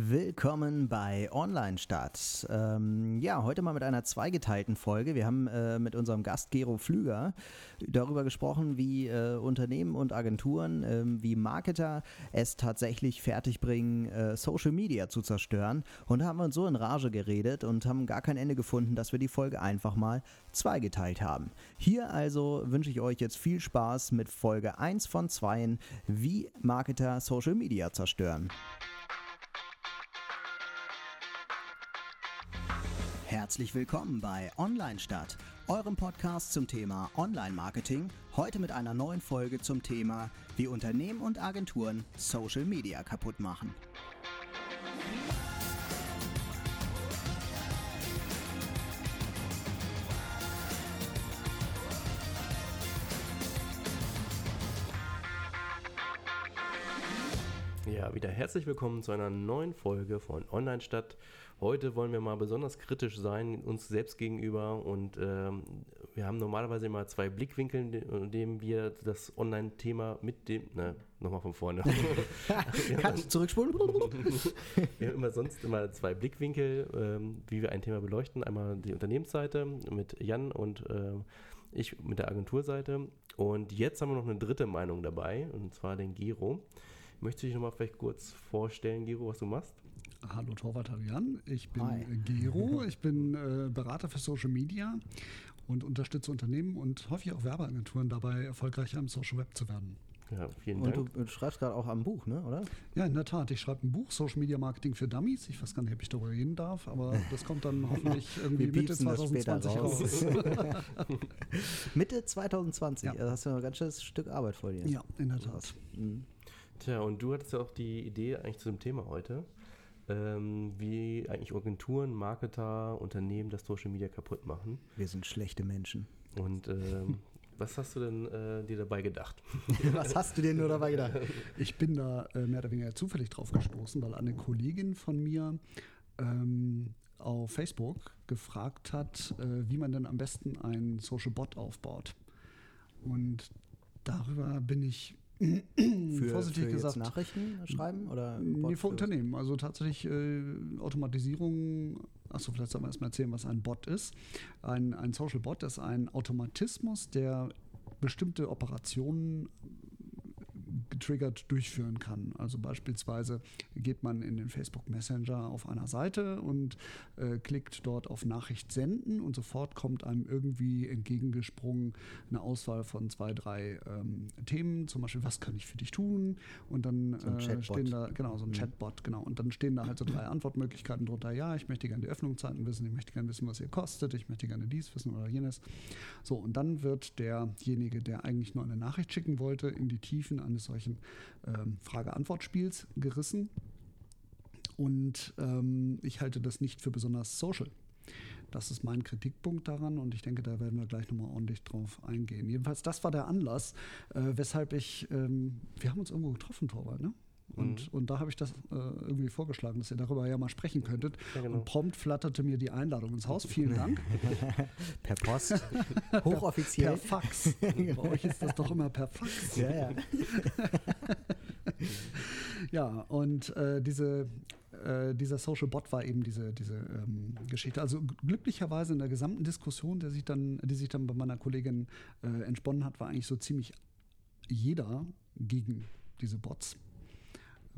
Willkommen bei Online Stadt. Ähm, ja, heute mal mit einer zweigeteilten Folge. Wir haben äh, mit unserem Gast Gero Flüger darüber gesprochen, wie äh, Unternehmen und Agenturen, äh, wie Marketer es tatsächlich fertigbringen, äh, Social Media zu zerstören. Und da haben wir uns so in Rage geredet und haben gar kein Ende gefunden, dass wir die Folge einfach mal zweigeteilt haben. Hier also wünsche ich euch jetzt viel Spaß mit Folge 1 von 2, wie Marketer Social Media zerstören. Herzlich willkommen bei Online Stadt, eurem Podcast zum Thema Online Marketing. Heute mit einer neuen Folge zum Thema, wie Unternehmen und Agenturen Social Media kaputt machen. Ja, wieder herzlich willkommen zu einer neuen Folge von Online Stadt. Heute wollen wir mal besonders kritisch sein, uns selbst gegenüber. Und ähm, wir haben normalerweise immer zwei Blickwinkel, in denen wir das Online-Thema mit dem. Na, nochmal von vorne. Kannst du zurückspulen? wir haben immer sonst immer zwei Blickwinkel, ähm, wie wir ein Thema beleuchten. Einmal die Unternehmensseite mit Jan und äh, ich mit der Agenturseite. Und jetzt haben wir noch eine dritte Meinung dabei, und zwar den Gero. Möchtest du dich nochmal vielleicht kurz vorstellen, Gero, was du machst? Hallo Torwart Jan, ich bin Hi. Gero, ich bin äh, Berater für Social Media und unterstütze Unternehmen und häufig auch Werbeagenturen dabei, erfolgreicher im Social Web zu werden. Ja, vielen Dank. Und du, du schreibst gerade auch am Buch, ne, oder? Ja, in der Tat. Ich schreibe ein Buch, Social Media Marketing für Dummies. Ich weiß gar nicht, ob ich darüber reden darf, aber das kommt dann hoffentlich irgendwie Mitte 2020 raus. Mitte 2020, ja. also hast du noch ein ganz schönes Stück Arbeit vor dir. Ja, in der Tat. Mhm. Tja, und du hattest ja auch die Idee eigentlich zu dem Thema heute, ähm, wie eigentlich Agenturen, Marketer, Unternehmen das Social Media kaputt machen. Wir sind schlechte Menschen. Und ähm, was hast du denn äh, dir dabei gedacht? was hast du dir nur dabei gedacht? Ich bin da äh, mehr oder weniger zufällig drauf gestoßen, weil eine Kollegin von mir ähm, auf Facebook gefragt hat, äh, wie man denn am besten einen Social Bot aufbaut. Und darüber bin ich für, vorsichtig für gesagt. Nachrichten schreiben oder? Nee, für Unternehmen. Also tatsächlich äh, Automatisierung. Achso, vielleicht sollen wir erstmal erzählen, was ein Bot ist. Ein, ein Social Bot ist ein Automatismus, der bestimmte Operationen getriggert durchführen kann. Also beispielsweise geht man in den Facebook Messenger auf einer Seite und äh, klickt dort auf Nachricht senden und sofort kommt einem irgendwie entgegengesprungen eine Auswahl von zwei, drei ähm, Themen, zum Beispiel, was kann ich für dich tun? Und dann so äh, stehen da, genau, so ein mhm. Chatbot, genau. Und dann stehen da halt so drei Antwortmöglichkeiten drunter. Ja, ich möchte gerne die Öffnungszeiten wissen, ich möchte gerne wissen, was ihr kostet, ich möchte gerne dies wissen oder jenes. So, und dann wird derjenige, der eigentlich nur eine Nachricht schicken wollte, in die Tiefen eines solchen ähm, Frage-Antwort-Spiels gerissen. Und ähm, ich halte das nicht für besonders social. Das ist mein Kritikpunkt daran und ich denke, da werden wir gleich nochmal ordentlich drauf eingehen. Jedenfalls, das war der Anlass, äh, weshalb ich, ähm, wir haben uns irgendwo getroffen, Torwald, ne? Und, mhm. und da habe ich das äh, irgendwie vorgeschlagen, dass ihr darüber ja mal sprechen könntet. Ja, genau. Und prompt flatterte mir die Einladung ins Haus. Vielen Dank. per Post. Hochoffiziell. Per Fax. Bei euch ist das doch immer per Fax. Ja, ja. ja, und äh, diese, äh, dieser Social Bot war eben diese, diese ähm, Geschichte. Also glücklicherweise in der gesamten Diskussion, der sich dann, die sich dann bei meiner Kollegin äh, entsponnen hat, war eigentlich so ziemlich jeder gegen diese Bots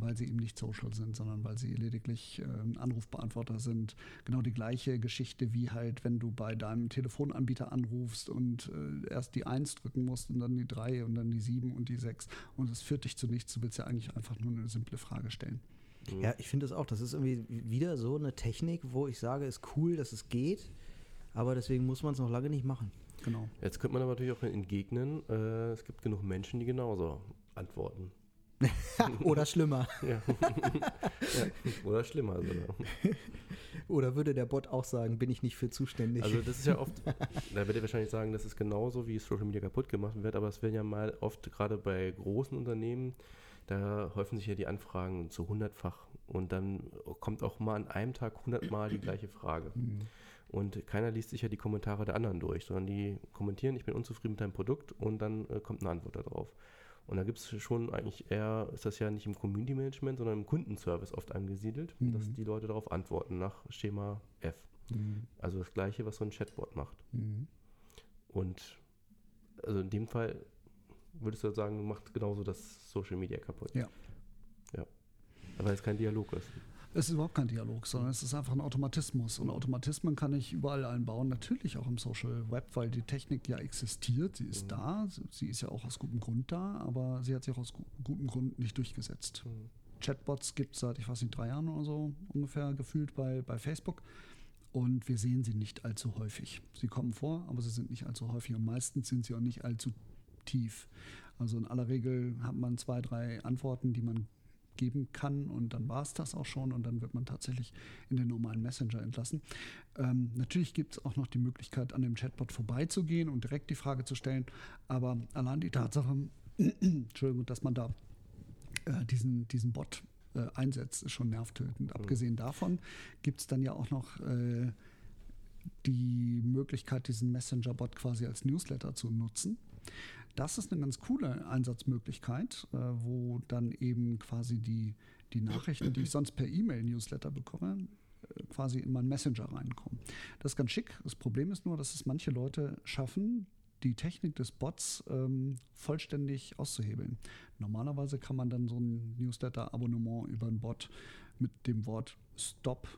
weil sie eben nicht social sind, sondern weil sie lediglich äh, Anrufbeantworter sind. Genau die gleiche Geschichte wie halt, wenn du bei deinem Telefonanbieter anrufst und äh, erst die 1 drücken musst und dann die 3 und dann die 7 und die 6 und es führt dich zu nichts. Du willst ja eigentlich einfach nur eine simple Frage stellen. Ja, ich finde es auch. Das ist irgendwie wieder so eine Technik, wo ich sage, ist cool, dass es geht, aber deswegen muss man es noch lange nicht machen. Genau. Jetzt könnte man aber natürlich auch entgegnen, äh, es gibt genug Menschen, die genauso antworten. Oder schlimmer. ja. Oder schlimmer sogar. Oder würde der Bot auch sagen, bin ich nicht für zuständig? Also das ist ja oft, da wird er wahrscheinlich sagen, das ist genauso, wie Social Media kaputt gemacht wird, aber es werden ja mal oft gerade bei großen Unternehmen, da häufen sich ja die Anfragen zu hundertfach und dann kommt auch mal an einem Tag hundertmal die gleiche Frage. Mhm. Und keiner liest sich ja die Kommentare der anderen durch, sondern die kommentieren, ich bin unzufrieden mit deinem Produkt und dann äh, kommt eine Antwort darauf. Und da gibt es schon eigentlich eher, ist das ja nicht im Community Management, sondern im Kundenservice oft angesiedelt, Mhm. dass die Leute darauf antworten nach Schema F. Mhm. Also das gleiche, was so ein Chatbot macht. Mhm. Und also in dem Fall würdest du sagen, macht genauso das Social Media kaputt. Ja. Ja. Weil es kein Dialog ist. Es ist überhaupt kein Dialog, sondern es ist einfach ein Automatismus. Und Automatismen kann ich überall einbauen, natürlich auch im Social Web, weil die Technik ja existiert, sie ist Mhm. da, sie ist ja auch aus gutem Grund da, aber sie hat sich auch aus gu- gutem Grund nicht durchgesetzt. Chatbots gibt es seit, ich weiß nicht, drei Jahren oder so ungefähr gefühlt bei, bei Facebook. Und wir sehen sie nicht allzu häufig. Sie kommen vor, aber sie sind nicht allzu häufig und meistens sind sie auch nicht allzu tief. Also in aller Regel hat man zwei, drei Antworten, die man geben kann und dann war es das auch schon und dann wird man tatsächlich in den normalen Messenger entlassen. Ähm, natürlich gibt es auch noch die Möglichkeit, an dem Chatbot vorbeizugehen und direkt die Frage zu stellen, aber allein die Tatsache, Entschuldigung, dass man da äh, diesen, diesen Bot äh, einsetzt, ist schon nervtötend. Abgesehen davon gibt es dann ja auch noch äh, die Möglichkeit, diesen Messenger-Bot quasi als Newsletter zu nutzen. Das ist eine ganz coole Einsatzmöglichkeit, äh, wo dann eben quasi die, die Nachrichten, die ich sonst per E-Mail-Newsletter bekomme, äh, quasi in meinen Messenger reinkommen. Das ist ganz schick. Das Problem ist nur, dass es manche Leute schaffen, die Technik des Bots ähm, vollständig auszuhebeln. Normalerweise kann man dann so ein Newsletter-Abonnement über einen Bot mit dem Wort Stop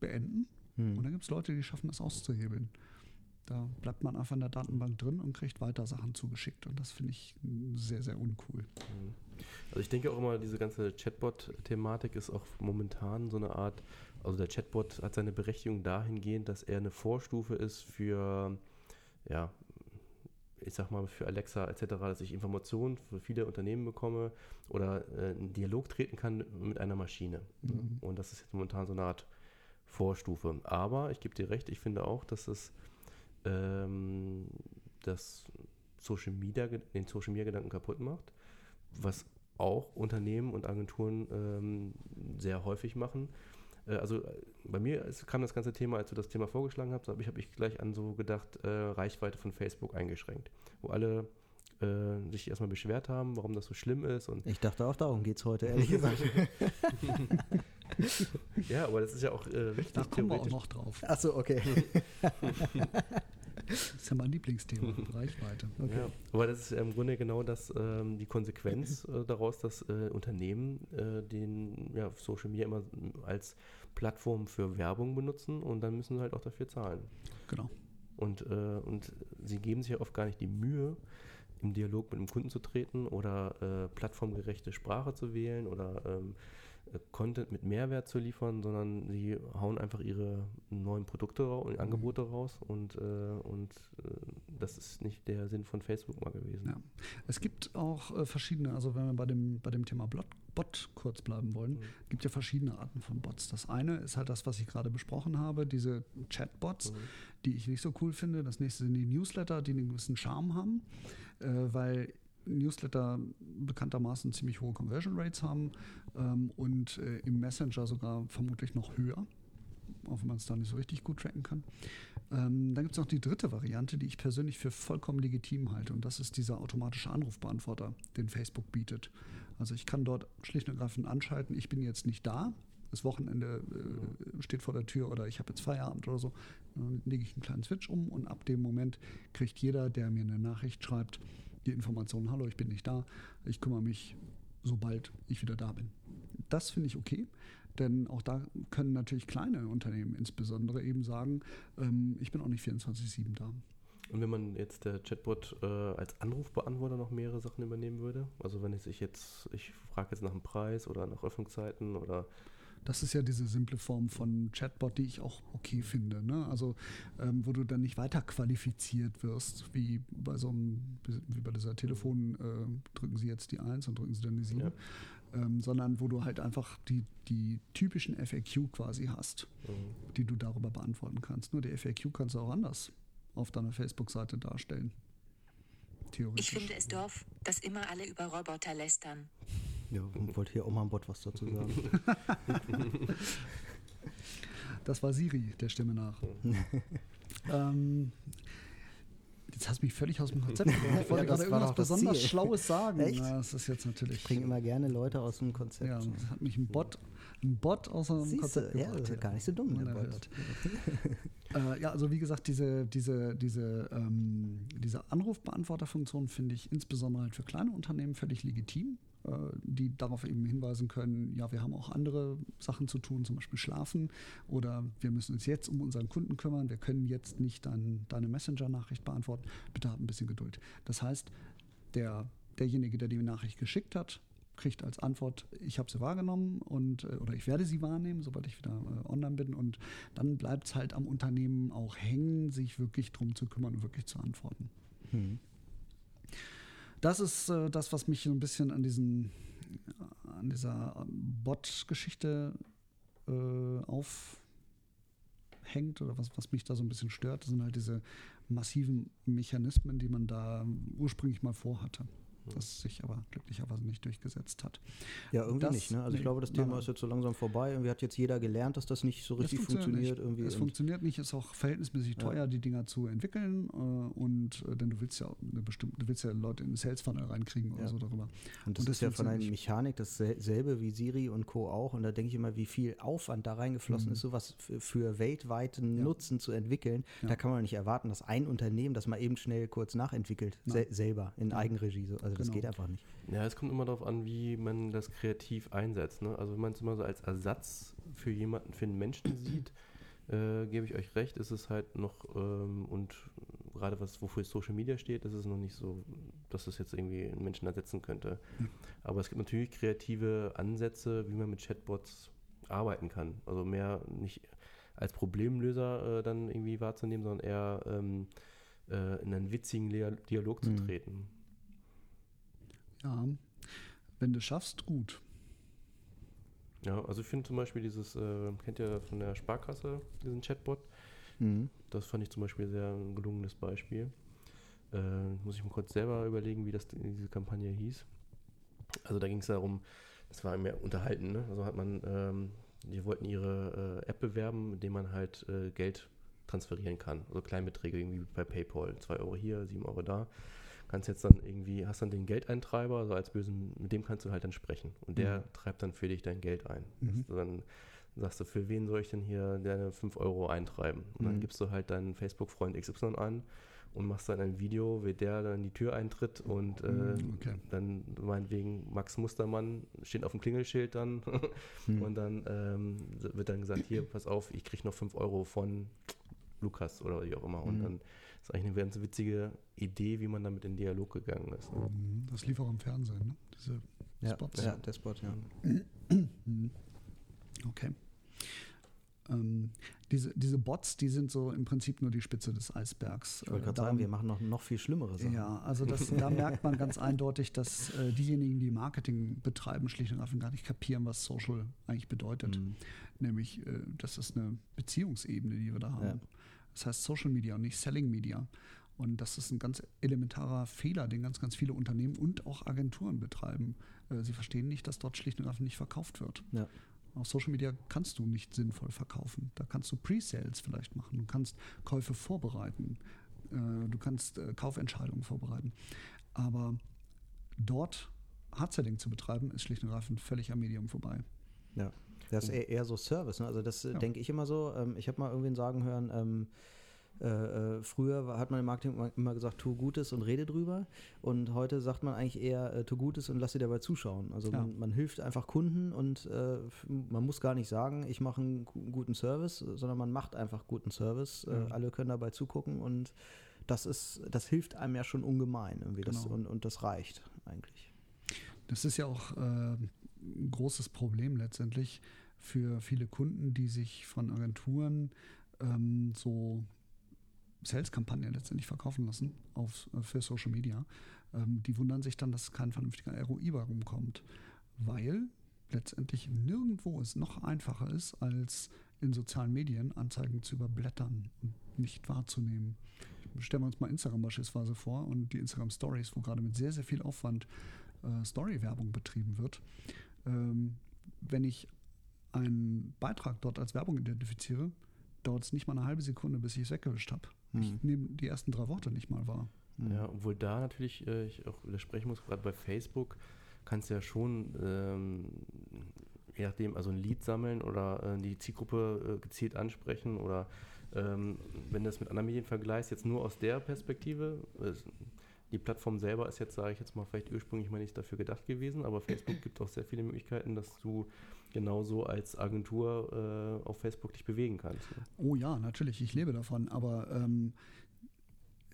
beenden. Hm. Und dann gibt es Leute, die schaffen das auszuhebeln. Da bleibt man einfach in der Datenbank drin und kriegt weiter Sachen zugeschickt. Und das finde ich sehr, sehr uncool. Also ich denke auch immer, diese ganze Chatbot-Thematik ist auch momentan so eine Art, also der Chatbot hat seine Berechtigung dahingehend, dass er eine Vorstufe ist für, ja, ich sag mal, für Alexa etc., dass ich Informationen für viele Unternehmen bekomme oder äh, in Dialog treten kann mit einer Maschine. Ne? Mhm. Und das ist jetzt momentan so eine Art Vorstufe. Aber ich gebe dir recht, ich finde auch, dass es ähm, das Social Media, den Social Media Gedanken kaputt macht, was auch Unternehmen und Agenturen ähm, sehr häufig machen. Äh, also bei mir ist, kam das ganze Thema, als du das Thema vorgeschlagen hast, habe ich, hab ich gleich an so gedacht, äh, Reichweite von Facebook eingeschränkt, wo alle äh, sich erstmal beschwert haben, warum das so schlimm ist und Ich dachte auch, darum geht es heute, ehrlich gesagt. ja, aber das ist ja auch äh, richtig Da kommen wir auch noch drauf. Achso, okay. Das ist ja mein Lieblingsthema, Reichweite. Ja, aber das ist im Grunde genau das, ähm, die Konsequenz äh, daraus, dass äh, Unternehmen äh, den ja, Social Media immer als Plattform für Werbung benutzen und dann müssen sie halt auch dafür zahlen. Genau. Und, äh, und sie geben sich ja oft gar nicht die Mühe, im Dialog mit dem Kunden zu treten oder äh, plattformgerechte Sprache zu wählen oder ähm, äh, Content mit Mehrwert zu liefern, sondern sie hauen einfach ihre neuen Produkte und Angebote raus und, äh, und äh, das ist nicht der Sinn von Facebook mal gewesen. Ja. Es gibt auch äh, verschiedene, also wenn wir bei dem, bei dem Thema Bot, Bot kurz bleiben wollen, Mhm. gibt ja verschiedene Arten von Bots. Das eine ist halt das, was ich gerade besprochen habe, diese Chatbots, Mhm. die ich nicht so cool finde. Das nächste sind die Newsletter, die einen gewissen Charme haben, äh, weil Newsletter bekanntermaßen ziemlich hohe Conversion Rates haben ähm, und äh, im Messenger sogar vermutlich noch höher, auch wenn man es da nicht so richtig gut tracken kann. Ähm, dann gibt es noch die dritte Variante, die ich persönlich für vollkommen legitim halte. Und das ist dieser automatische Anrufbeantworter, den Facebook bietet. Also ich kann dort schlicht und ergreifend anschalten, ich bin jetzt nicht da, das Wochenende äh, steht vor der Tür oder ich habe jetzt Feierabend oder so. Dann lege ich einen kleinen Switch um und ab dem Moment kriegt jeder, der mir eine Nachricht schreibt, die Information, hallo, ich bin nicht da, ich kümmere mich, sobald ich wieder da bin. Das finde ich okay. Denn auch da können natürlich kleine Unternehmen insbesondere eben sagen, ähm, ich bin auch nicht 24-7 da. Und wenn man jetzt der Chatbot äh, als Anrufbeantworter noch mehrere Sachen übernehmen würde, also wenn ich jetzt, ich frage jetzt nach dem Preis oder nach Öffnungszeiten oder Das ist ja diese simple Form von Chatbot, die ich auch okay finde. Ne? Also, ähm, wo du dann nicht weiter qualifiziert wirst, wie bei so einem, wie bei dieser Telefon, äh, drücken Sie jetzt die 1 und drücken Sie dann die 7, Ja. ähm, sondern wo du halt einfach die, die typischen FAQ quasi hast, ähm, die du darüber beantworten kannst. Nur die FAQ kannst du auch anders auf deiner Facebook-Seite darstellen. Theoretisch. Ich finde es doof, dass immer alle über Roboter lästern. Ja, und wollte hier auch mal ein Bot was dazu sagen. Das war Siri, der Stimme nach. ähm, Jetzt hast du mich völlig aus dem Konzept gebracht. Ich wollte Ja, gerade irgendwas besonders Ziel. Schlaues sagen. Echt? Na, das ist jetzt natürlich. Ich bringe immer gerne Leute aus dem Konzept. ja, das hat mich ein Bot, ein Bot aus dem Siehst Konzept du, ja, gebracht. das ist gar nicht so dumm, der Unerhört. Bot. Äh, ja, also wie gesagt, diese, diese, diese, ähm, diese Anrufbeantworterfunktion finde ich insbesondere halt für kleine Unternehmen völlig legitim, die darauf eben hinweisen können, ja, wir haben auch andere Sachen zu tun, zum Beispiel schlafen oder wir müssen uns jetzt um unseren Kunden kümmern, wir können jetzt nicht dein, deine Messenger-Nachricht beantworten, bitte habt ein bisschen Geduld. Das heißt, der, derjenige, der die Nachricht geschickt hat, kriegt als Antwort, ich habe sie wahrgenommen und äh, oder ich werde sie wahrnehmen, sobald ich wieder äh, online bin. Und dann bleibt es halt am Unternehmen auch hängen, sich wirklich drum zu kümmern und wirklich zu antworten. Hm. Das ist äh, das, was mich so ein bisschen an diesen an dieser Bot-Geschichte äh, aufhängt oder was, was mich da so ein bisschen stört, das sind halt diese massiven Mechanismen, die man da ursprünglich mal vorhatte, das sich aber glücklicherweise nicht durchgesetzt hat. Ja, irgendwie Das- nicht. Ne? Also ich nee, glaube, das Thema nein. ist jetzt so langsam vorbei. Irgendwie hat jetzt jeder gelernt, dass das nicht so richtig funktioniert. nicht. irgendwie. Es funktioniert nicht, ist auch verhältnismäßig Ja. teuer, die Dinger zu entwickeln. Äh, und äh, denn du willst ja eine bestimmte, du willst ja Leute in den Sales Funnel reinkriegen oder Ja. so darüber. Und das Und das ist ja von funktioniert Mechanik dasselbe wie Siri und Co. auch. Und da denke ich immer, wie viel Aufwand da reingeflossen Mhm. ist, sowas für, weltweiten Ja. Nutzen zu entwickeln. Da kann man nicht erwarten, dass ein Unternehmen das mal eben schnell kurz nachentwickelt, se selber in. Eigenregie. So. Also das Genau. geht einfach nicht. Ja, es kommt immer darauf an, wie man das kreativ einsetzt. Ne? Also wenn man es immer so als Ersatz für jemanden, für einen Menschen sieht, äh, gebe ich euch recht, ist es halt noch, ähm, und gerade was, wofür Social Media steht, ist es noch nicht so, dass es jetzt irgendwie einen Menschen ersetzen könnte. Aber es gibt natürlich kreative Ansätze, wie man mit Chatbots arbeiten kann. Also mehr nicht als Problemlöser äh, dann irgendwie wahrzunehmen, sondern eher ähm, äh, in einen witzigen Dialog zu Mhm. treten. Ja, wenn du schaffst, gut. Ja, also ich finde zum Beispiel dieses, äh, kennt ihr von der Sparkasse, diesen Chatbot? Mhm. Das fand ich zum Beispiel sehr ein gelungenes Beispiel. Äh, muss ich mal kurz selber überlegen, wie das diese Kampagne hieß. Also da ging es darum, es war mehr unterhalten, ne? Also hat man, ähm, die wollten ihre äh, App bewerben, mit dem man halt äh, Geld transferieren kann. Also Kleinbeträge irgendwie bei PayPal, 2 Euro hier, 7 Euro da. Kannst jetzt dann irgendwie, hast dann den Geldeintreiber, also als bösen, mit dem kannst du halt dann sprechen. Und der Mhm. treibt dann für dich dein Geld ein. Mhm. Dann sagst du, für wen soll ich denn hier deine 5 Euro eintreiben? Und dann Mhm. gibst du halt deinen Facebook-Freund XY an und machst dann ein Video, wie der dann in die Tür eintritt und äh, Mhm, okay. dann meinetwegen Max Mustermann steht auf dem Klingelschild dann Mhm. und dann ähm, wird dann gesagt, hier, pass auf, ich krieg noch 5 Euro von Lukas oder wie auch immer. Und Mhm. dann ist eigentlich eine ganz witzige Idee, wie man damit in Dialog gegangen ist. Mhm, Das lief auch im Fernsehen, ne? Diese Ja, Spots. ja, der Spot, ja. Mhm. Okay. Ähm, diese, diese Bots, die sind so im Prinzip nur die Spitze des Eisbergs. Ich wollte Äh, gerade sagen, wir machen noch, noch viel schlimmere Sachen. Ja, also das, da merkt man ganz eindeutig, dass äh, diejenigen, die Marketing betreiben, schlicht und einfach gar nicht kapieren, was Social eigentlich bedeutet. Mhm. Nämlich, äh, das ist eine Beziehungsebene, die wir da haben. Ja. Das heißt Social Media und nicht Selling Media. Und das ist ein ganz elementarer Fehler, den ganz, ganz viele Unternehmen und auch Agenturen betreiben. Äh, sie verstehen nicht, dass dort schlicht und einfach nicht verkauft wird. Ja. Auf Social Media kannst du nicht sinnvoll verkaufen. Da kannst du Pre-Sales vielleicht machen. Du kannst Käufe vorbereiten. Äh, du kannst äh, Kaufentscheidungen vorbereiten. Aber dort Hard-Selling zu betreiben, ist schlicht und ergreifend völlig am Medium vorbei. Ja, das ist eher, so Service. Ne? Also das äh, Ja. denke ich immer so. Ähm, ich habe mal irgendwen sagen hören, ähm, äh, äh, früher hat man im Marketing immer- gesagt, tu Gutes und rede drüber. Und heute sagt man eigentlich eher, äh, tu Gutes und lass dir dabei zuschauen. Also Ja. man, man hilft einfach Kunden und äh, man muss gar nicht sagen, ich mache einen gu- guten Service, sondern man macht einfach guten Service. Äh, Ja. alle können dabei zugucken und das ist, das hilft einem ja schon ungemein irgendwie. Das, Genau. und, und das reicht eigentlich. Das ist ja auch äh, ein großes Problem letztendlich für viele Kunden, die sich von Agenturen ähm, so Sales-Kampagnen letztendlich verkaufen lassen auf, äh, für Social Media. Ähm, die wundern sich dann, dass kein vernünftiger ROI bei rumkommt, weil letztendlich nirgendwo es noch einfacher ist, als in sozialen Medien Anzeigen zu überblättern und nicht wahrzunehmen. Stellen wir uns mal Instagram beispielsweise vor und die Instagram Stories, wo gerade mit sehr, sehr viel Aufwand äh, Story-Werbung betrieben wird. Ähm, wenn ich einen Beitrag dort als Werbung identifiziere, dauert es nicht mal eine halbe Sekunde, bis ich es weggewischt habe. Hm. Ich nehme die ersten drei Worte nicht mal wahr. Ja, obwohl da natürlich äh, ich auch widersprechen muss, gerade bei Facebook kannst du ja schon, ähm, je nachdem, also ein Lied sammeln oder äh, die Zielgruppe äh, gezielt ansprechen oder ähm, wenn du das mit anderen Medien vergleichst, jetzt nur aus der Perspektive, äh, die Plattform selber ist jetzt, sage ich jetzt mal, vielleicht ursprünglich mal nicht dafür gedacht gewesen, aber Facebook gibt auch sehr viele Möglichkeiten, dass du genauso als Agentur äh, auf Facebook dich bewegen kannst. Ne? Oh ja, natürlich, ich lebe davon, aber ähm,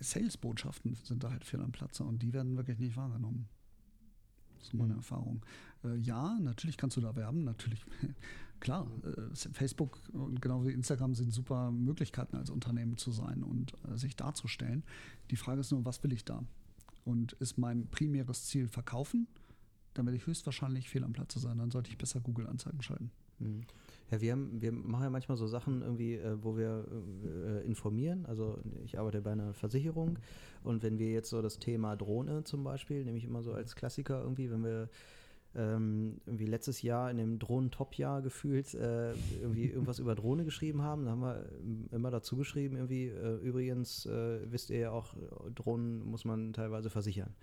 Sales-Botschaften sind da halt fehl am Platze und die werden wirklich nicht wahrgenommen. Das ist meine Mhm. Erfahrung. Äh, ja, natürlich kannst du da werben, natürlich. Klar, äh, Facebook und genau wie Instagram sind super Möglichkeiten als Unternehmen zu sein und äh, sich darzustellen. Die Frage ist nur, was will ich da? Und ist mein primäres Ziel verkaufen? Dann werde ich höchstwahrscheinlich fehl am Platze sein. Dann sollte ich besser Google-Anzeigen schalten. Hm. Ja, wir, haben, wir machen ja manchmal so Sachen irgendwie, äh, wo wir äh, informieren. Also ich arbeite bei einer Versicherung und wenn wir jetzt so das Thema Drohne zum Beispiel, nehme ich immer so als Klassiker irgendwie, wenn wir ähm, irgendwie letztes Jahr in dem Drohnen-Top-Jahr gefühlt äh, irgendwie irgendwas über Drohne geschrieben haben, da haben wir immer dazu geschrieben irgendwie, äh, übrigens äh, wisst ihr ja auch, Drohnen muss man teilweise versichern.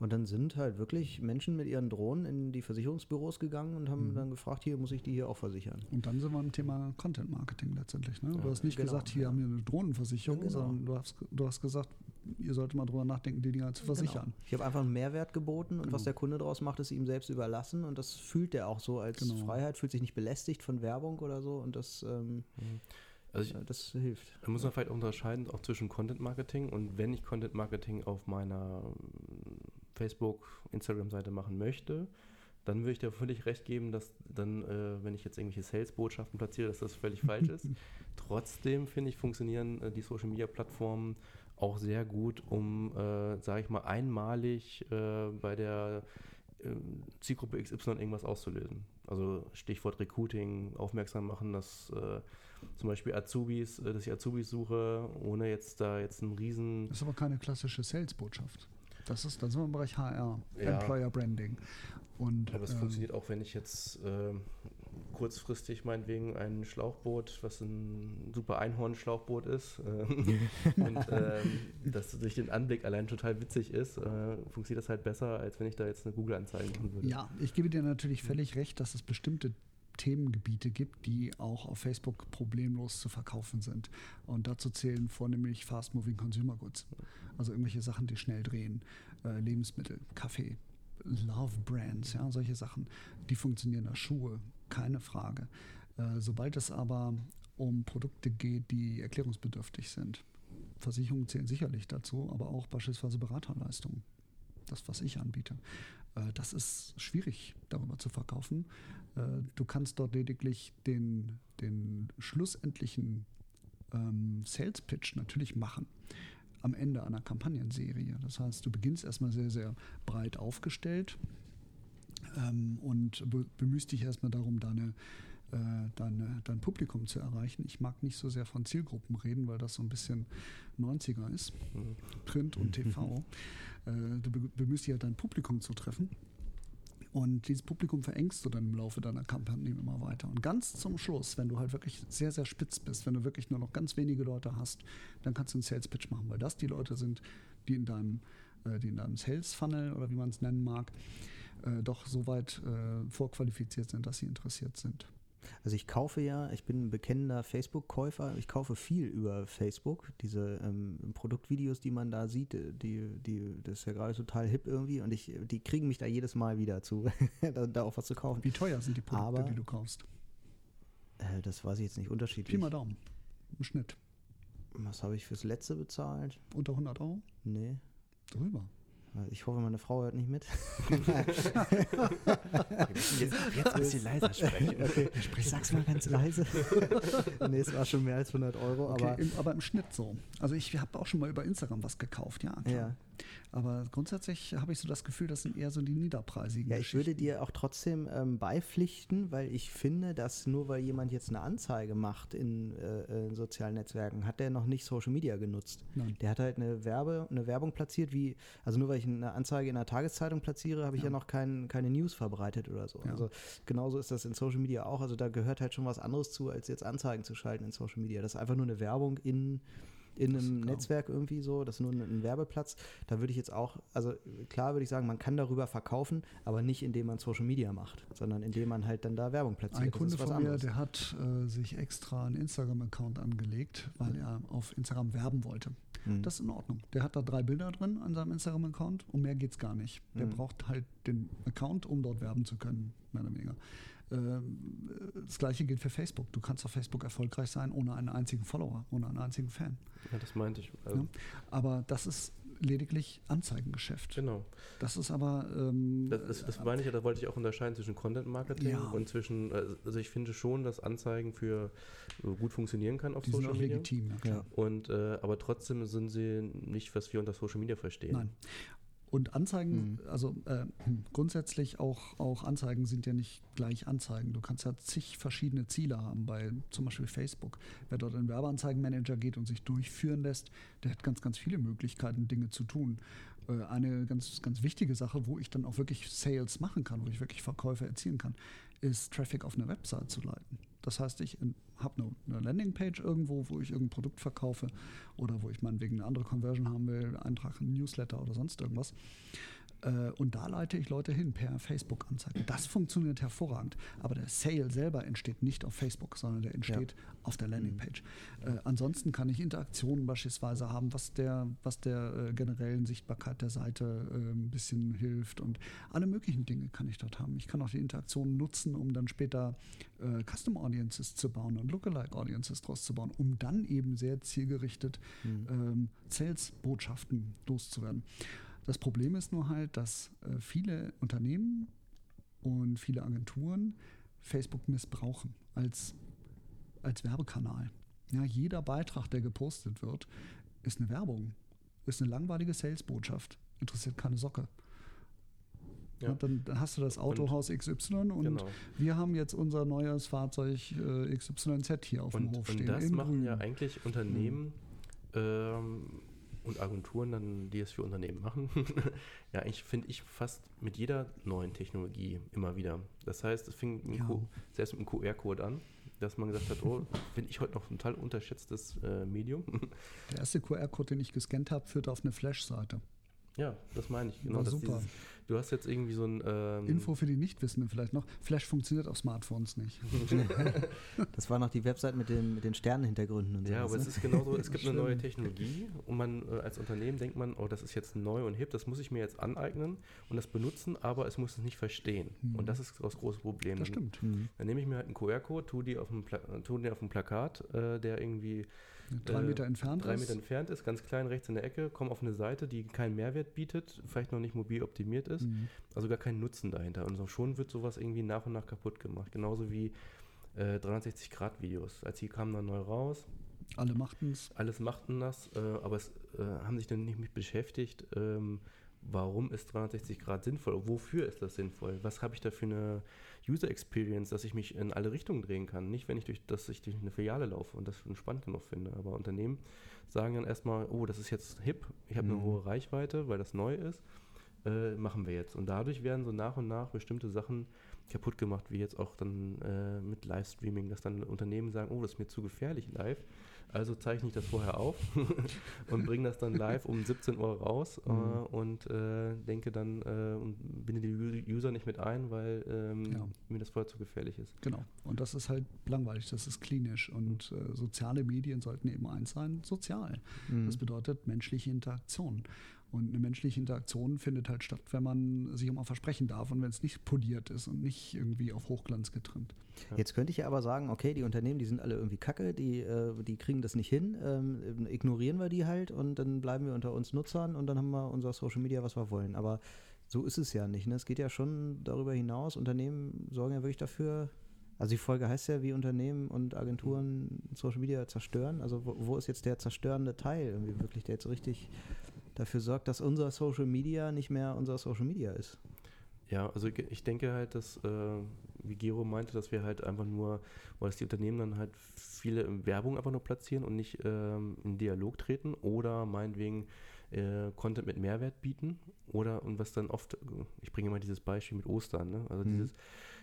Und dann sind halt wirklich Menschen mit ihren Drohnen in die Versicherungsbüros gegangen und haben Mhm. dann gefragt, hier muss ich die hier auch versichern. Und dann sind wir im Thema Content Marketing letztendlich. Ne? Ja, du hast nicht genau, gesagt, hier ja. haben wir eine Drohnenversicherung, Ja, genau. sondern du hast, du hast gesagt, ihr solltet mal drüber nachdenken, die Dinger zu versichern. Genau. Ich habe einfach einen Mehrwert geboten und Genau. was der Kunde daraus macht, ist ihm selbst überlassen und das fühlt er auch so als Genau. Freiheit, fühlt sich nicht belästigt von Werbung oder so und das, ähm, Also ich, ja, das hilft. Da muss man vielleicht auch unterscheiden, auch zwischen Content Marketing und wenn ich Content Marketing auf meiner Facebook, Instagram-Seite machen möchte, dann würde ich dir völlig recht geben, dass dann, äh, wenn ich jetzt irgendwelche Sales-Botschaften platziere, dass das völlig falsch ist. Trotzdem finde ich, funktionieren äh, die Social-Media-Plattformen auch sehr gut, um, äh, sage ich mal, einmalig äh, bei der äh, Zielgruppe XY irgendwas auszulösen. Also Stichwort Recruiting, aufmerksam machen, dass äh, zum Beispiel Azubis, äh, dass ich Azubis suche, ohne jetzt da jetzt einen riesen Das ist aber keine klassische Sales-Botschaft. Das ist, dann sind wir im Bereich HR, Ja. Employer Branding. Und, Aber es ähm, funktioniert auch, wenn ich jetzt ähm, kurzfristig meinetwegen ein Schlauchboot, was ein super Einhorn-Schlauchboot ist, äh, und ähm, das durch den Anblick allein total witzig ist, äh, funktioniert das halt besser, als wenn ich da jetzt eine Google-Anzeige machen würde. Ja, ich gebe dir natürlich völlig recht, dass es bestimmte Themengebiete gibt, die auch auf Facebook problemlos zu verkaufen sind. Und dazu zählen vornehmlich Fast-Moving Consumer Goods. Also irgendwelche Sachen, die schnell drehen. Äh, Lebensmittel, Kaffee, Love Brands, ja, solche Sachen. Die funktionieren da. Schuhe, keine Frage. Äh, sobald es aber um Produkte geht, die erklärungsbedürftig sind, Versicherungen zählen sicherlich dazu, aber auch beispielsweise Beraterleistungen. Das, was ich anbiete. Äh, Das ist schwierig darüber zu verkaufen. Äh, Du kannst dort lediglich den, den schlussendlichen ähm, Sales Pitch natürlich machen am Ende einer Kampagnenserie. Das heißt, du beginnst erstmal sehr, sehr breit aufgestellt ähm, und be bemühst dich erstmal darum, deine, äh, deine, dein Publikum zu erreichen. Ich mag nicht so sehr von Zielgruppen reden, weil das so ein bisschen 90er ist, Mhm. Print und TV. äh, du be bemühst dich halt dein Publikum zu treffen. Und dieses Publikum verengst du dann im Laufe deiner Kampagne immer weiter. Und ganz zum Schluss, wenn du halt wirklich sehr, sehr spitz bist, wenn du wirklich nur noch ganz wenige Leute hast, dann kannst du einen Sales Pitch machen, weil das die Leute sind, die in deinem, äh, die in deinem Sales Funnel oder wie man es nennen mag, äh, doch so weit äh, vorqualifiziert sind, dass sie interessiert sind. Also ich kaufe ja, ich bin ein bekennender Facebook-Käufer, ich kaufe viel über Facebook, diese ähm, Produktvideos, die man da sieht, äh, die, die, das ist ja gerade total hip irgendwie und ich, die kriegen mich da jedes Mal wieder zu, da, da auch was zu kaufen. Wie teuer sind die Produkte, Aber- die du kaufst? Äh, das weiß ich jetzt nicht Pi unterschiedlich. mal Daumen. Im Schnitt. Was habe ich fürs letzte bezahlt? Unter 100 Euro? Nee. Drüber. Ich hoffe, meine Frau hört nicht mit. Jetzt, jetzt ein bisschen leiser sprechen. okay, ich sag's mal ganz leise. nee, es war schon mehr als 100 Euro, Okay, aber im, aber im Schnitt so. Also ich habe auch schon mal über Instagram was gekauft, ja. Klar. ja. Aber grundsätzlich habe ich so das Gefühl, das sind eher so die niederpreisigen Ja, ich würde dir auch trotzdem ähm, beipflichten, weil ich finde, dass nur weil jemand jetzt eine Anzeige macht in, äh, in sozialen Netzwerken, hat der noch nicht Social Media genutzt. Nein. Der hat halt eine, Werbe, eine Werbung platziert, wie, also nur weil ich eine Anzeige in einer Tageszeitung platziere, habe ich ja, Ja. noch kein, keine News verbreitet oder so. Ja. Also genauso ist das in Social Media auch. Also da gehört halt schon was anderes zu, als jetzt Anzeigen zu schalten in Social Media. Das ist einfach nur eine Werbung in, in einem. Netzwerk irgendwie so. Das ist nur ein, Werbeplatz. Da würde ich jetzt auch, also klar würde ich sagen, man kann darüber verkaufen, aber nicht indem man Social Media macht, sondern indem man halt dann da Werbung platziert. Ein Kunde von mir, anderes. der hat äh, sich extra einen Instagram-Account angelegt, weil er auf Instagram werben wollte. Mhm. Das ist in Ordnung. Der hat da drei Bilder drin an seinem Instagram-Account. Um mehr geht es gar nicht. Der Mhm. braucht halt den Account, um dort werben zu können, mehr oder weniger. Ähm, Das gleiche gilt für Facebook. Du kannst auf Facebook erfolgreich sein ohne einen einzigen Follower, ohne einen einzigen Fan. Ja, das meinte ich. Also, Ja. Aber das ist lediglich Anzeigengeschäft. Genau. Das ist aber ähm, Das, das, das meine ich ja, da wollte ich auch unterscheiden zwischen Content Marketing Ja. und zwischen, also ich finde schon, dass Anzeigen für äh, gut funktionieren kann auf die sind Social auch Media. legitim. Ja. Und äh, aber trotzdem sind sie nicht, was wir unter Social Media verstehen. Nein. Und Anzeigen, Mhm. also äh, grundsätzlich auch, auch Anzeigen sind ja nicht gleich Anzeigen. Du kannst ja zig verschiedene Ziele haben, bei zum Beispiel Facebook. Wer dort in den Werbeanzeigenmanager geht und sich durchführen lässt, der hat ganz, ganz viele Möglichkeiten, Dinge zu tun. Äh, eine ganz, ganz wichtige Sache, wo ich dann auch wirklich Sales machen kann, wo ich wirklich Verkäufe erzielen kann, ist Traffic auf eine Website zu leiten. Das heißt, ich habe eine, eine Landingpage irgendwo, wo ich irgendein Produkt verkaufe oder wo ich meinetwegen eine andere Conversion haben will, Eintrag in ein Newsletter oder sonst irgendwas. Äh, Und da leite ich Leute hin per Facebook-Anzeigen. Das funktioniert hervorragend. Aber der Sale selber entsteht nicht auf Facebook, sondern der entsteht auf der Landingpage. Äh, ansonsten kann ich Interaktionen beispielsweise haben, was der, was der äh, generellen Sichtbarkeit der Seite äh, ein bisschen hilft. Und alle möglichen Dinge kann ich dort haben. Ich kann auch die Interaktionen nutzen, um dann später äh, Custom Audiences zu bauen und Lookalike Audiences draus zu bauen, um dann eben sehr zielgerichtet ähm, Sales-Botschaften loszuwerden. Das Problem ist nur halt, dass äh, viele Unternehmen und viele Agenturen Facebook missbrauchen als, als Werbekanal. Ja, jeder Beitrag, der gepostet wird, ist eine Werbung, ist eine langweilige Sales-Botschaft, interessiert keine Socke. Ja. Ja, dann, dann hast du das Autohaus XY und Genau. wir haben jetzt unser neues Fahrzeug äh, XYZ hier auf dem Und, Hof und stehen. das in machen grün. ja eigentlich Unternehmen ähm, und Agenturen dann, die es für Unternehmen machen. ja, eigentlich finde ich fast mit jeder neuen Technologie immer wieder. Das heißt, es fing mit Ja. Q, selbst mit dem QR-Code an, dass man gesagt hat, oh, finde ich heute noch ein total unterschätztes äh, Medium. Der erste QR-Code, den ich gescannt habe, führte auf eine Flash-Seite. Ja, das meine ich. Genau, super. Dieses, du hast jetzt irgendwie so ein ähm, Info für die Nichtwissenden vielleicht noch. Flash funktioniert auf Smartphones nicht. Das war noch die Website mit den, mit den Sternenhintergründen und so. Ja, aber es ist genauso, es gibt eine neue. Technologie und man äh, als Unternehmen denkt man, oh, das ist jetzt neu und hip, das muss ich mir jetzt aneignen und das benutzen, aber es muss es nicht verstehen. Mhm. Und das ist das große Problem. Das Dann- stimmt. Mhm. Dann nehme ich mir halt einen QR-Code, tue die auf dem, Pla tu den auf dem Plakat, äh, der irgendwie Drei äh, Meter entfernt drei ist. Meter entfernt ist, ganz klein rechts in der Ecke, komme auf eine Seite, die keinen Mehrwert bietet, vielleicht noch nicht mobil optimiert ist, Mhm. also gar keinen Nutzen dahinter. Und so schon wird sowas irgendwie nach und nach kaputt gemacht. Genauso wie äh, 360-Grad-Videos. Als die kamen dann neu raus, Alle machten es. alles machten das, äh, aber es äh, haben sich dann nicht mit beschäftigt, ähm, warum ist 360 Grad sinnvoll? Wofür ist das sinnvoll? Was habe ich da für eine User Experience, dass ich mich in alle Richtungen drehen kann? Nicht, wenn ich durch, dass ich durch eine Filiale laufe und das schon spannend genug finde. Aber Unternehmen sagen dann erstmal, oh, das ist jetzt hip, ich habe Mhm. eine hohe Reichweite, weil das neu ist, äh, machen wir jetzt. Und dadurch werden so nach und nach bestimmte Sachen kaputt gemacht, wie jetzt auch dann äh, mit Livestreaming, dass dann Unternehmen sagen, oh, das ist mir zu gefährlich live. Also zeichne ich das vorher auf und bringe das dann live um 17 Uhr raus äh, Mhm. und äh, denke dann äh, und binde die User nicht mit ein, weil ähm, Ja. mir das vorher zu gefährlich ist. Genau. Und das ist halt langweilig, das ist klinisch. Und äh, soziale Medien sollten eben eins sein, sozial. Mhm. Das bedeutet menschliche Interaktion. Und eine menschliche Interaktion findet halt statt, wenn man sich auch mal versprechen darf und wenn es nicht poliert ist und nicht irgendwie auf Hochglanz getrimmt. Jetzt könnte ich ja aber sagen, okay, die Unternehmen, die sind alle irgendwie kacke, die, äh, die kriegen das nicht hin, ähm, ignorieren wir die halt und dann bleiben wir unter uns Nutzern und dann haben wir unser Social Media, was wir wollen. Aber so ist es ja nicht. Ne? Es geht ja schon darüber hinaus. Unternehmen sorgen ja wirklich dafür. Also die Folge heißt ja, wie Unternehmen und Agenturen Social Media zerstören. Also wo, wo ist jetzt der zerstörende Teil irgendwie wirklich, der jetzt richtig dafür sorgt, dass unser Social Media nicht mehr unser Social Media ist? Ja, also ich- denke halt, dass, äh, wie Gero meinte, dass wir halt einfach nur, oder dass die Unternehmen dann halt viele Werbung einfach nur platzieren und nicht ähm, in Dialog treten oder meinetwegen äh, Content mit Mehrwert bieten oder und was dann oft, ich bringe immer dieses Beispiel mit Ostern, ne? also Mhm. dieses,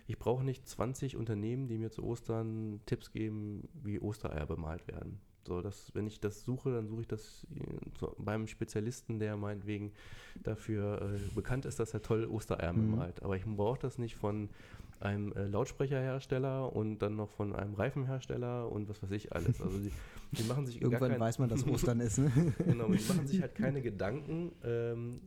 ich brauche nicht 20 Unternehmen, die mir zu Ostern Tipps geben, wie Ostereier bemalt werden. So, dass, wenn ich das suche, dann suche ich das äh, beim Spezialisten, der meinetwegen dafür äh, bekannt ist, dass er toll Ostereier Mhm. bemalt. Aber ich brauche das nicht von einem äh, Lautsprecherhersteller und dann noch von einem Reifenhersteller und was weiß ich alles. Also die, die machen sich Irgendwann kein- weiß man, dass Ostern ist. Ne? Genau, die machen sich halt keine Gedanken, ähm,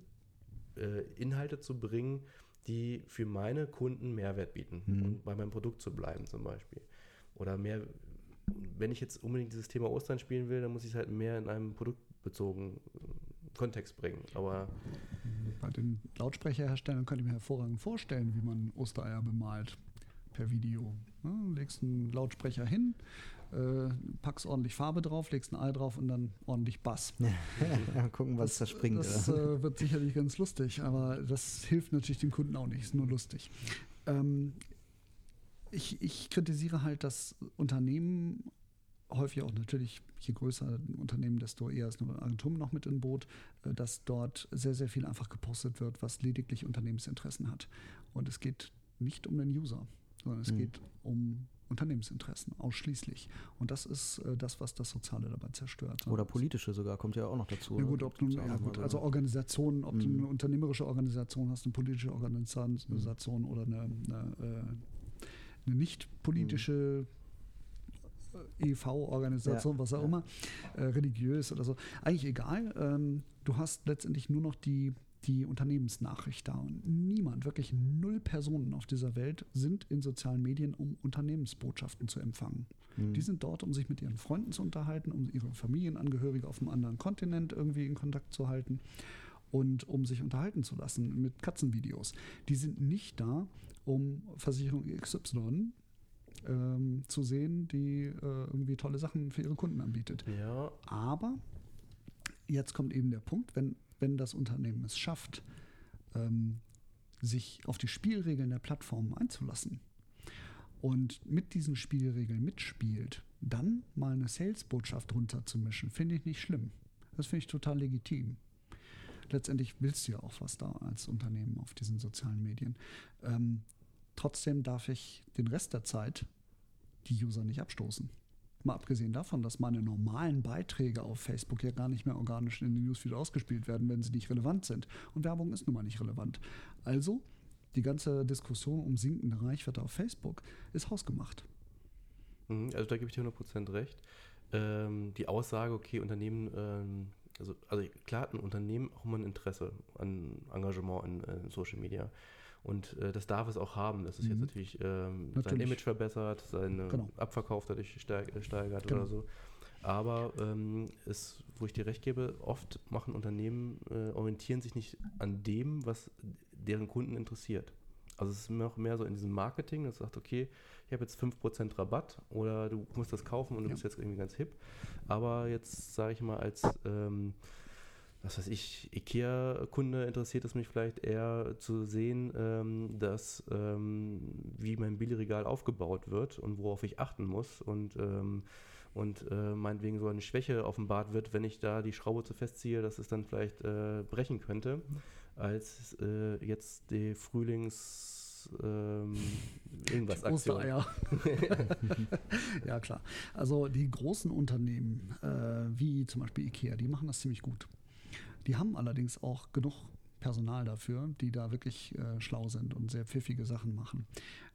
äh, Inhalte zu bringen, die für meine Kunden Mehrwert bieten Mhm. und bei meinem Produkt zu bleiben zum Beispiel. Oder mehr, wenn ich jetzt unbedingt dieses Thema Ostern spielen will, dann muss ich es halt mehr in einem produktbezogenen äh, Kontext bringen. Aber Bei den Lautsprecherherstellern könnte ich mir hervorragend vorstellen, wie man Ostereier bemalt per Video. Ja, legst einen Lautsprecher hin, äh, packst ordentlich Farbe drauf, legst ein Ei drauf und dann ordentlich Bass. Mal gucken, was da springt. Das oder? äh, wird sicherlich ganz lustig, aber das hilft natürlich dem Kunden auch nicht, ist nur lustig. Ähm, ich, ich kritisiere halt, dass Unternehmen häufig auch natürlich, je größer ein Unternehmen, desto eher ist eine Agentur noch mit im Boot, äh, dass dort sehr, sehr viel einfach gepostet wird, was lediglich Unternehmensinteressen hat. Und es geht nicht um den User, sondern es Mhm. geht um Unternehmensinteressen ausschließlich. Und das ist äh, das, was das Soziale dabei zerstört. Oder politische sogar, kommt ja auch noch dazu. Ja oder? gut, ob du, ja gut, so. also Organisationen, ob du Mhm. eine unternehmerische Organisation hast, eine politische Organisation oder eine, eine, äh, eine nicht politische äh, EV-Organisation, was auch ja. immer, äh, religiös oder so. Eigentlich egal. Ähm, du hast letztendlich nur noch die, die Unternehmensnachricht da. Und niemand, wirklich null Personen auf dieser Welt sind in sozialen Medien, um Unternehmensbotschaften zu empfangen. Mhm. Die sind dort, um sich mit ihren Freunden zu unterhalten, um ihre Familienangehörige auf einem anderen Kontinent irgendwie in Kontakt zu halten und um sich unterhalten zu lassen mit Katzenvideos. Die sind nicht da, um Versicherung XY ähm, zu sehen, die äh, irgendwie tolle Sachen für ihre Kunden anbietet. ja, Aber jetzt kommt eben der Punkt, wenn, wenn das Unternehmen es schafft, ähm, sich auf die Spielregeln der Plattform einzulassen und mit diesen Spielregeln mitspielt, dann mal eine Sales-Botschaft runterzumischen, finde ich nicht schlimm. Das finde ich total legitim. Letztendlich willst du ja auch was da als Unternehmen auf diesen sozialen Medien. Ähm, trotzdem darf ich den Rest der Zeit die User nicht abstoßen. Mal abgesehen davon, dass meine normalen Beiträge auf Facebook ja gar nicht mehr organisch in den Newsfeed ausgespielt werden, wenn sie nicht relevant sind. Und Werbung ist nun mal nicht relevant. Also, die ganze Diskussion um sinkende Reichweite auf Facebook ist hausgemacht. Mhm, Also da gebe ich dir 100% recht. Ähm, die Aussage, okay, Unternehmen, ähm, also, also klar hat ein Unternehmen auch immer ein Interesse an Engagement in, äh, in Social Media. Und äh, das darf es auch haben, dass es jetzt Mhm. natürlich, ähm, sein Natürlich. Image verbessert, seinen Genau. Abverkauf dadurch steig, steigert Genau. oder so. Aber ähm, es, wo ich dir recht gebe, oft machen Unternehmen, äh, orientieren sich nicht an dem, was deren Kunden interessiert. Also es ist noch mehr so in diesem Marketing, das sagt, okay, ich habe jetzt 5% Rabatt oder du musst das kaufen und du Ja. bist jetzt irgendwie ganz hip. Aber jetzt sage ich mal als, ähm, was weiß ich, IKEA-Kunde interessiert es mich vielleicht eher zu sehen, ähm, dass ähm, wie mein Billigregal aufgebaut wird und worauf ich achten muss und ähm, und äh, meinetwegen so eine Schwäche offenbart wird, wenn ich da die Schraube zu festziehe, dass es dann vielleicht äh, brechen könnte, als äh, jetzt die Frühlings ähm, irgendwas Aktion. Ostereier. ja, klar. Also die großen Unternehmen, äh, wie zum Beispiel IKEA, die machen das ziemlich gut. Die haben allerdings auch genug Personal dafür, die da wirklich äh, schlau sind und sehr pfiffige Sachen machen.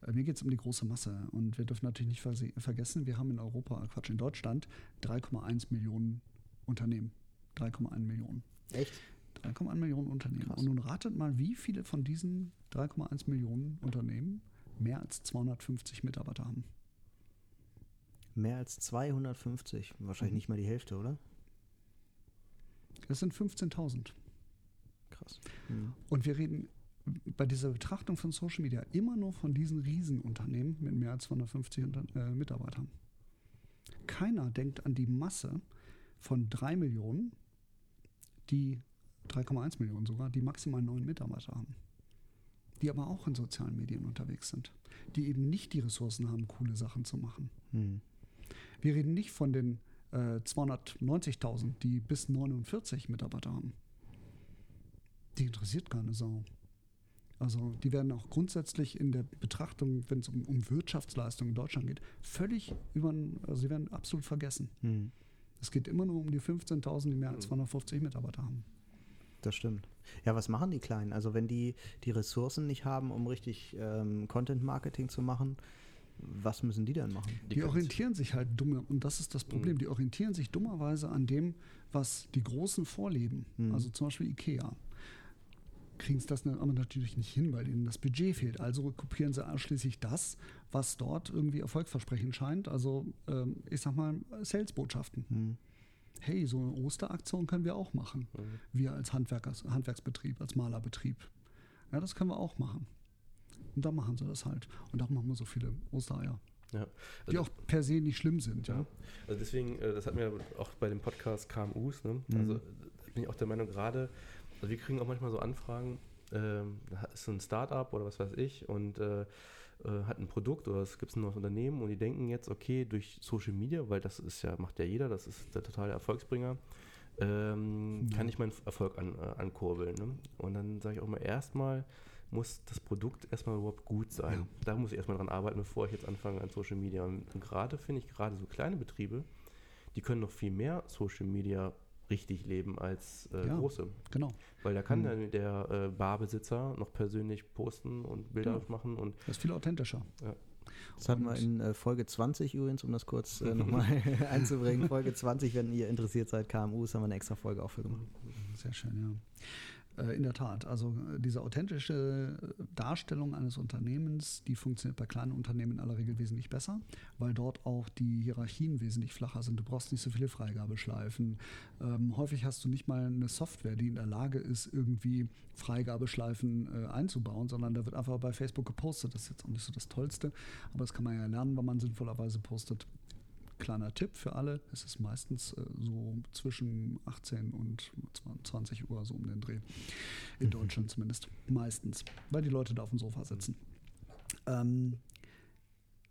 Äh, mir geht es um die große Masse und wir dürfen natürlich nicht verse- vergessen, wir haben in Europa, Quatsch, in Deutschland 3,1 Millionen Unternehmen. 3,1 Millionen. Echt? 3,1 Millionen Unternehmen. Krass. Und nun ratet mal, wie viele von diesen 3,1 Millionen Unternehmen mehr als 250 Mitarbeiter haben. Mehr als 250. Wahrscheinlich Mhm. nicht mal die Hälfte, oder? Das sind 15.000. Krass. Mhm. Und wir reden bei dieser Betrachtung von Social Media immer nur von diesen Riesenunternehmen mit mehr als 250 Unter äh, Mitarbeitern. Keiner denkt an die Masse von 3 Millionen, die 3,1 Millionen sogar, die maximal neun Mitarbeiter haben. Die aber auch in sozialen Medien unterwegs sind. Die eben nicht die Ressourcen haben, coole Sachen zu machen. Mhm. Wir reden nicht von den äh, 290.000, die bis 49 Mitarbeiter haben. die interessiert keine Sau. Also die werden auch grundsätzlich in der Betrachtung, wenn es um, um Wirtschaftsleistung in Deutschland geht, völlig über, also sie werden absolut vergessen. Hm. Es geht immer nur um die 15.000, die mehr als 250 Mitarbeiter haben. Das stimmt. Ja, was machen die Kleinen? Also wenn die die Ressourcen nicht haben, um richtig ähm, Content-Marketing zu machen, was müssen die dann machen? Die, Die orientieren sich halt dumme, und das ist das Problem, die orientieren sich dummerweise an dem, was die Großen vorleben. Mhm. Also zum Beispiel Ikea. Kriegen es das aber natürlich nicht hin, weil ihnen das Budget fehlt. Also kopieren sie ausschließlich das, was dort irgendwie erfolgsversprechend scheint. Also ähm, ich sag mal, Salesbotschaften. Hm. Hey, so eine Osteraktion können wir auch machen. Mhm. Wir als Handwerkers, Handwerksbetrieb, als Malerbetrieb. Ja, das können wir auch machen. Und dann machen sie das halt. Und darum haben wir so viele Ostereier. Ja. Die Also- auch per se nicht schlimm sind, ja. Ja. Also deswegen, äh, das hatten wir auch bei dem Podcast KMUs, ne? Mhm. Also äh, bin ich auch der Meinung, gerade, also wir kriegen auch manchmal so Anfragen, da ist so ein Startup oder was weiß ich und äh, äh, hat ein Produkt oder es gibt ein neues Unternehmen und die denken jetzt, okay, durch Social Media, weil das ist ja, macht ja jeder, das ist der totale Erfolgsbringer, ähm, Ja. kann ich meinen Erfolg an, äh, ankurbeln. Ne? Und dann sage ich auch mal, erstmal muss das Produkt erstmal überhaupt gut sein. Ja. Da muss ich erstmal dran arbeiten, bevor ich jetzt anfange an Social Media. Und gerade finde ich, gerade so kleine Betriebe, die können noch viel mehr Social Media richtig leben als äh, Ja. große. Genau. Weil da kann Mhm. dann der äh, Barbesitzer noch persönlich posten und Bilder Genau. machen und Das ist viel authentischer. Das hatten wir in äh, Folge 20 übrigens, um das kurz äh, nochmal einzubringen. Folge 20, wenn ihr interessiert seid, KMUs, haben wir eine extra Folge auch für gemacht. Sehr schön, ja. Äh, In der Tat, also äh, diese authentische äh, Darstellung eines Unternehmens, die funktioniert bei kleinen Unternehmen in aller Regel wesentlich besser, weil dort auch die Hierarchien wesentlich flacher sind. Du brauchst nicht so viele Freigabeschleifen. Ähm, häufig hast du nicht mal eine Software, die in der Lage ist, irgendwie Freigabeschleifen äh, einzubauen, sondern da wird einfach bei Facebook gepostet. Das ist jetzt auch nicht so das Tollste, aber das kann man ja lernen, wenn man sinnvollerweise postet. Kleiner Tipp für alle, es ist meistens äh, so zwischen 18 und 20 Uhr so um den Dreh. In Deutschland zumindest. Meistens, weil die Leute da auf dem Sofa sitzen. Ähm,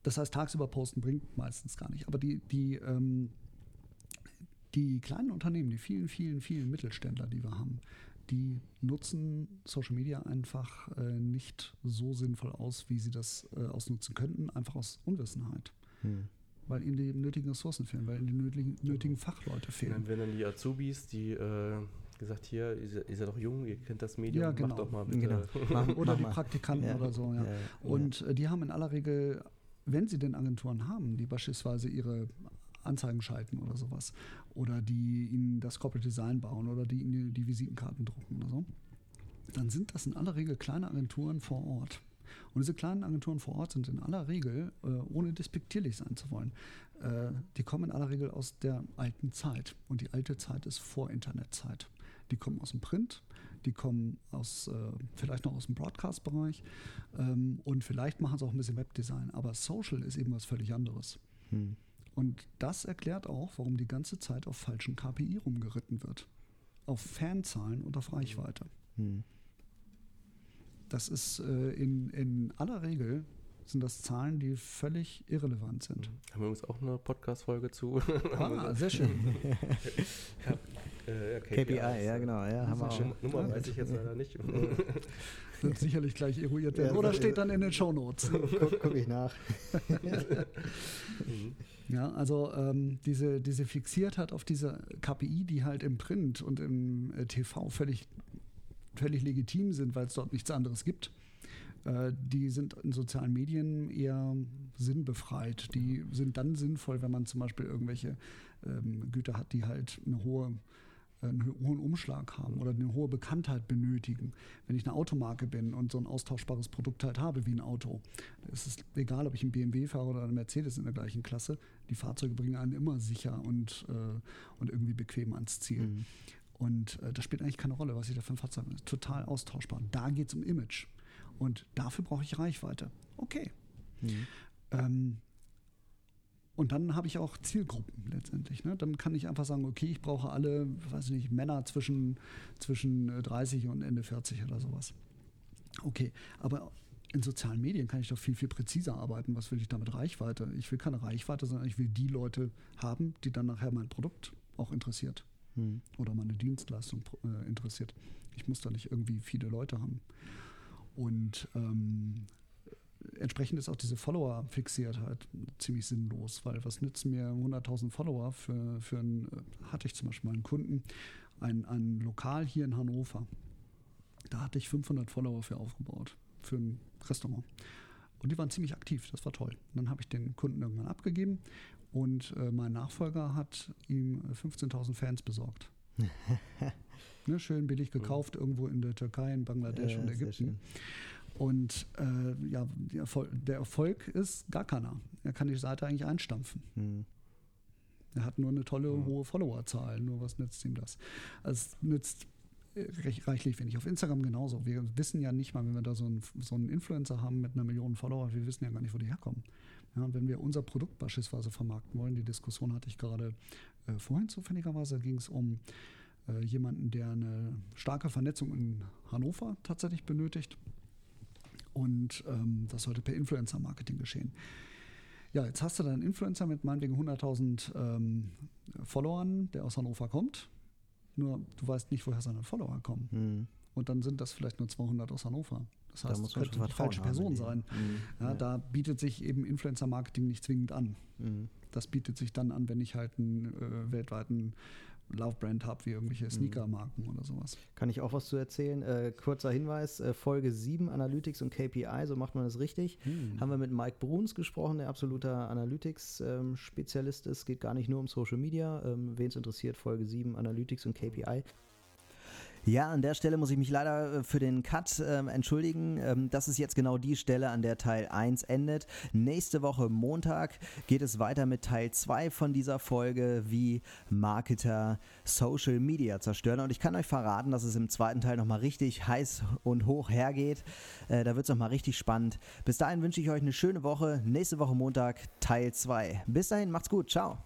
das heißt, tagsüber posten bringt meistens gar nicht. Aber die, die, ähm, die kleinen Unternehmen, die vielen, vielen, vielen Mittelständler, die wir haben, die nutzen Social Media einfach äh, nicht so sinnvoll aus, wie sie das äh, ausnutzen könnten, einfach aus Unwissenheit. Hm. Weil ihnen die nötigen Ressourcen fehlen, weil ihnen die nötigen, nötigen Fachleute dann fehlen. werden dann die Azubis, die äh, gesagt, hier, ihr, seid- seid doch jung, ihr kennt das Medium, Ja, genau. macht doch mal bitte. Genau. Mach, Oder mach die. Praktikanten Ja. oder so, ja. Ja, ja. Und äh, die haben in aller Regel, wenn sie denn Agenturen haben, die beispielsweise ihre Anzeigen schalten oder sowas, oder die ihnen das Corporate Design bauen oder die ihnen die Visitenkarten drucken oder so, dann sind das in aller Regel kleine Agenturen vor Ort. Und diese kleinen Agenturen vor Ort sind in aller Regel, äh, ohne despektierlich sein zu wollen, äh, die kommen in aller Regel aus der alten Zeit. Und die alte Zeit ist vor Internetzeit. Die kommen aus dem Print, die kommen aus, äh, vielleicht noch aus dem Broadcast-Bereich ähm, und vielleicht machen sie auch ein bisschen Webdesign. Aber Social ist eben was völlig anderes. Hm. Und das erklärt auch, warum die ganze Zeit auf falschen KPI rumgeritten wird. Auf Fanzahlen und auf Reichweite. Hm. Das ist äh, in, in aller Regel sind das Zahlen, die völlig irrelevant sind. Haben wir übrigens auch eine Podcast-Folge zu. Ah, sehr schön. äh, ja, KPI, ja genau, ja, haben wir auch. Nummer weiß ich jetzt leider nicht. Wird sicherlich gleich eruiert werden. Ja, Oder steht dann in den Shownotes. Guck, guck ich nach. Mhm. Ja, also ähm, diese, diese Fixiertheit auf diese KPI, die halt im Print und im äh, TV völlig, völlig legitim sind, weil es dort nichts anderes gibt, äh, die sind in sozialen Medien eher sinnbefreit. Die sind dann sinnvoll, wenn man zum Beispiel irgendwelche ähm, Güter hat, die halt eine hohe einen ho- hohen Umschlag haben oder eine hohe Bekanntheit benötigen. Wenn ich eine Automarke bin und so ein austauschbares Produkt halt habe wie ein Auto, es ist egal, ob ich einen BMW fahre oder einen Mercedes in der gleichen Klasse, die Fahrzeuge bringen einen immer sicher und, äh, und irgendwie bequem ans Ziel. Hm. Und äh, das spielt eigentlich keine Rolle, was ich da für ein Fahrzeug habe. Total austauschbar. Da geht es um Image. Und dafür brauche ich Reichweite. Okay. Hm. Ähm, und dann habe ich auch Zielgruppen letztendlich. Ne? Dann kann ich einfach sagen, okay, ich brauche alle, weiß ich nicht, Männer zwischen, zwischen äh, 30 und Ende 40 oder sowas. Okay, aber in sozialen Medien kann ich doch viel, viel präziser arbeiten. Was will ich damit Reichweite? Ich will keine Reichweite, sondern ich will die Leute haben, die dann nachher mein Produkt auch interessiert. Hm. oder meine Dienstleistung äh, interessiert. Ich muss da nicht irgendwie viele Leute haben. Und ähm, entsprechend ist auch diese Follower-Fixiertheit ziemlich sinnlos, weil was nützen mir 100.000 Follower für, für einen, äh, hatte ich zum Beispiel mal einen Kunden, ein, ein Lokal hier in Hannover. Da hatte ich 500 Follower für aufgebaut, für ein Restaurant. Und die waren ziemlich aktiv, das war toll. Und dann habe ich den Kunden irgendwann abgegeben und äh, mein Nachfolger hat ihm 15.000 Fans besorgt. ne, schön billig gekauft, mhm. irgendwo in der Türkei, in Bangladesch ja, und Ägypten. Und äh, ja, Erfolg, der Erfolg ist gar keiner. Er kann die Seite eigentlich einstampfen. Mhm. Er hat nur eine tolle, mhm. hohe Followerzahl. Nur was nützt ihm das? Also es nützt reichlich wenig. Auf Instagram genauso. Wir wissen ja nicht mal, wenn wir da so einen, so einen Influencer haben mit einer Million Follower, wir wissen ja gar nicht, wo die herkommen. Ja, wenn wir unser Produkt beispielsweise vermarkten wollen, die Diskussion hatte ich gerade äh, vorhin zufälligerweise, ging es um äh, jemanden, der eine starke Vernetzung in Hannover tatsächlich benötigt. Und ähm, das sollte per Influencer-Marketing geschehen. Ja, jetzt hast du da einen Influencer mit meinetwegen 100.000 ähm, Followern, der aus Hannover kommt. Nur du weißt nicht, woher seine Follower kommen. Mhm. Und dann sind das vielleicht nur 200 aus Hannover. Das heißt, es könnte die falsche Person sein. Mhm. Ja, ja, Da bietet sich eben Influencer-Marketing nicht zwingend an. Mhm. Das bietet sich dann an, wenn ich halt einen äh, weltweiten Love-Brand habe, wie irgendwelche mhm. Sneaker-Marken oder sowas. Kann ich auch was zu erzählen? Äh, kurzer Hinweis: äh, Folge 7 Analytics und KPI, so macht man das richtig. Mhm. Haben wir mit Mike Bruns gesprochen, der absoluter Analytics-Spezialist ähm, ist. Geht gar nicht nur um Social Media. Ähm, Wen es interessiert, Folge 7 Analytics und KPI. Ja, an der Stelle muss ich mich leider äh, für den Cut äh, entschuldigen. Ähm, das ist jetzt genau die Stelle, an der Teil 1 endet. Nächste Woche Montag geht es weiter mit Teil 2 von dieser Folge, wie Marketer Social Media zerstören. Und ich kann euch verraten, dass es im zweiten Teil nochmal richtig heiß und hoch hergeht. Äh, da wird es nochmal richtig spannend. Bis dahin wünsche ich euch eine schöne Woche. Nächste Woche Montag Teil 2. Bis dahin, macht's gut. Ciao.